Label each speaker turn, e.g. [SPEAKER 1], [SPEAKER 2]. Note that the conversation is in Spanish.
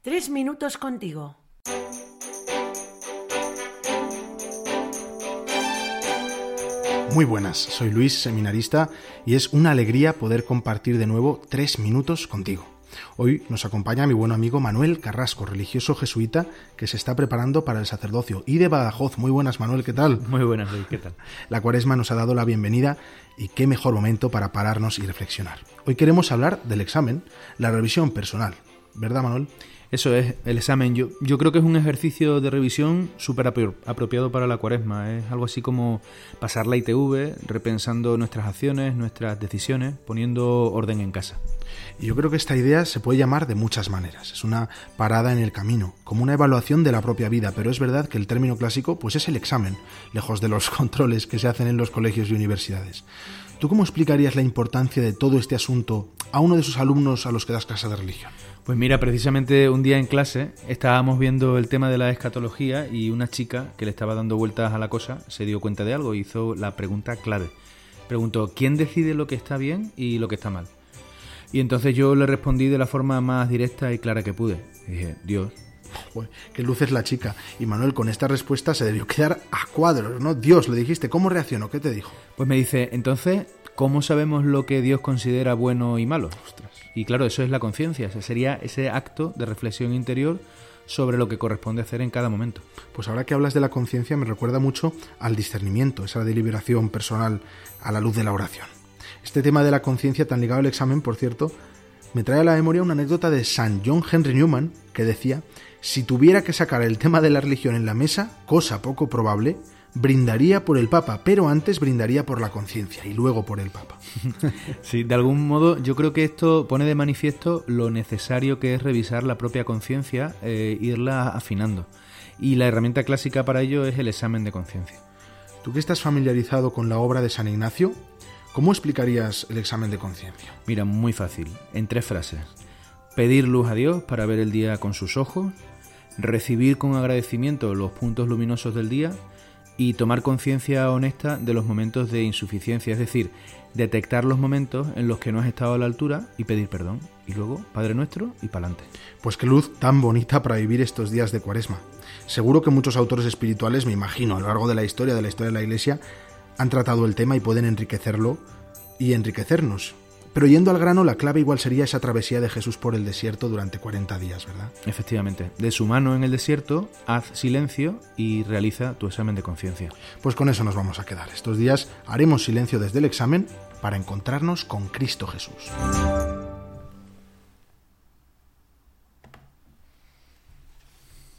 [SPEAKER 1] Tres minutos contigo.
[SPEAKER 2] Muy buenas, soy Luis, seminarista, y es una alegría poder compartir de nuevo tres minutos contigo. Hoy nos acompaña mi buen amigo Manuel Carrasco, religioso jesuita que se está preparando para el sacerdocio. Y de Badajoz, muy buenas Manuel, ¿qué tal?
[SPEAKER 3] Muy buenas Luis, ¿qué tal?
[SPEAKER 2] La cuaresma nos ha dado la bienvenida y qué mejor momento para pararnos y reflexionar. Hoy queremos hablar del examen, la revisión personal. ¿Verdad Manuel?
[SPEAKER 3] Eso es, el examen. Yo, yo creo que es un ejercicio de revisión súper apropiado para la cuaresma. Es algo así como pasar la ITV, repensando nuestras acciones, nuestras decisiones, poniendo orden en casa.
[SPEAKER 2] Y yo creo que esta idea se puede llamar de muchas maneras. Es una parada en el camino, como una evaluación de la propia vida, pero es verdad que el término clásico pues es el examen, lejos de los controles que se hacen en los colegios y universidades. ¿Tú cómo explicarías la importancia de todo este asunto a uno de sus alumnos a los que das clase de religión?
[SPEAKER 3] Pues mira, precisamente un día en clase estábamos viendo el tema de la escatología y una chica que le estaba dando vueltas a la cosa se dio cuenta de algo y hizo la pregunta clave. Preguntó, ¿quién decide lo que está bien y lo que está mal? Y entonces yo le respondí de la forma más directa y clara que pude. dije, Dios.
[SPEAKER 2] Joder, qué luz es la chica. Y Manuel con esta respuesta se debió quedar a cuadros, ¿no? Dios, le dijiste, ¿cómo reaccionó? ¿Qué te dijo?
[SPEAKER 3] Pues me dice, entonces, ¿cómo sabemos lo que Dios considera bueno y malo? Ostras. Y claro, eso es la conciencia, ese sería ese acto de reflexión interior sobre lo que corresponde hacer en cada momento.
[SPEAKER 2] Pues ahora que hablas de la conciencia me recuerda mucho al discernimiento, esa deliberación personal a la luz de la oración. Este tema de la conciencia tan ligado al examen, por cierto, me trae a la memoria una anécdota de San John Henry Newman que decía, si tuviera que sacar el tema de la religión en la mesa, cosa poco probable, brindaría por el Papa, pero antes brindaría por la conciencia y luego por el Papa.
[SPEAKER 3] Sí, de algún modo yo creo que esto pone de manifiesto lo necesario que es revisar la propia conciencia e irla afinando. Y la herramienta clásica para ello es el examen de conciencia.
[SPEAKER 2] Tú que estás familiarizado con la obra de San Ignacio, ¿cómo explicarías el examen de conciencia?
[SPEAKER 3] Mira, muy fácil, en tres frases. Pedir luz a Dios para ver el día con sus ojos, recibir con agradecimiento los puntos luminosos del día y tomar conciencia honesta de los momentos de insuficiencia, es decir, detectar los momentos en los que no has estado a la altura y pedir perdón. Y luego, Padre Nuestro y pa'lante.
[SPEAKER 2] Pues qué luz tan bonita para vivir estos días de cuaresma. Seguro que muchos autores espirituales, me imagino, a lo largo de la historia, de la historia de la Iglesia, han tratado el tema y pueden enriquecerlo y enriquecernos. Pero yendo al grano, la clave igual sería esa travesía de Jesús por el desierto durante 40 días, ¿verdad?
[SPEAKER 3] Efectivamente. De su mano en el desierto, haz silencio y realiza tu examen de conciencia.
[SPEAKER 2] Pues con eso nos vamos a quedar. Estos días haremos silencio desde el examen para encontrarnos con Cristo Jesús.